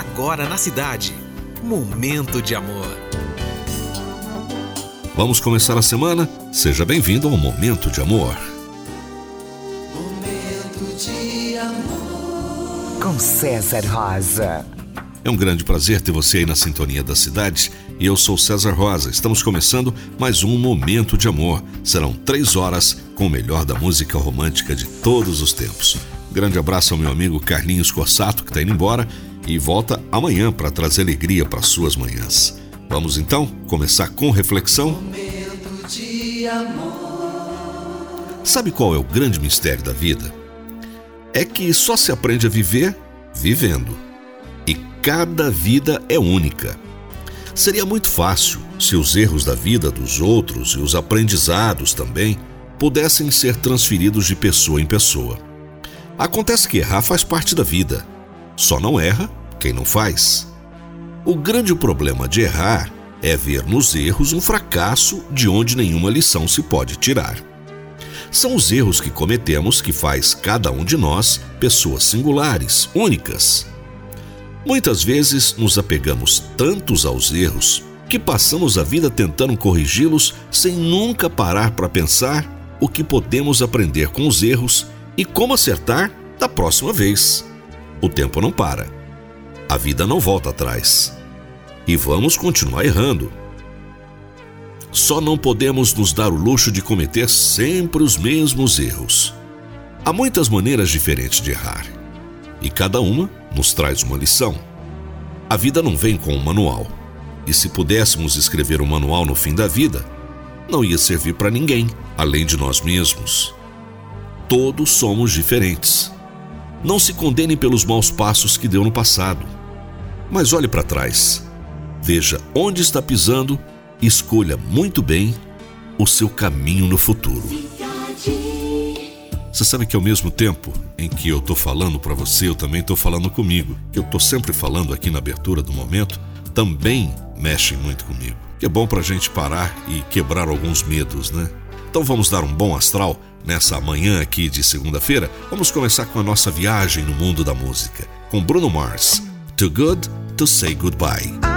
agora na cidade. Momento de amor. Vamos começar a semana? Seja bem-vindo ao Momento de Amor. Momento de amor. Com César Rosa. É um grande prazer ter você aí na sintonia da cidade e eu sou César Rosa. Estamos começando mais um Momento de Amor. Serão três horas com o melhor da música romântica de todos os tempos. Grande abraço ao meu amigo Carlinhos Corsato, que está indo embora e volta amanhã para trazer alegria para suas manhãs. Vamos então começar com reflexão? Sabe qual é o grande mistério da vida? É que só se aprende a viver vivendo. E cada vida é única. Seria muito fácil se os erros da vida dos outros e os aprendizados também pudessem ser transferidos de pessoa em pessoa. Acontece que errar faz parte da vida. Só não erra quem não faz. O grande problema de errar é ver nos erros um fracasso de onde nenhuma lição se pode tirar. São os erros que cometemos que faz cada um de nós pessoas singulares, únicas. Muitas vezes nos apegamos tantos aos erros que passamos a vida tentando corrigi-los sem nunca parar para pensar o que podemos aprender com os erros e como acertar da próxima vez. O tempo não para. A vida não volta atrás. E vamos continuar errando. Só não podemos nos dar o luxo de cometer sempre os mesmos erros. Há muitas maneiras diferentes de errar, e cada uma nos traz uma lição. A vida não vem com um manual, e se pudéssemos escrever um manual no fim da vida, não ia servir para ninguém, além de nós mesmos. Todos somos diferentes. Não se condene pelos maus passos que deu no passado, mas olhe para trás. Veja onde está pisando e escolha muito bem o seu caminho no futuro. Você sabe que ao mesmo tempo em que eu estou falando para você, eu também estou falando comigo. Que eu estou sempre falando aqui na abertura do momento, também mexem muito comigo. Que é bom para a gente parar e quebrar alguns medos, né? Então vamos dar um bom astral nessa manhã aqui de segunda-feira. Vamos começar com a nossa viagem no mundo da música com Bruno Mars. Too Good to Say Goodbye.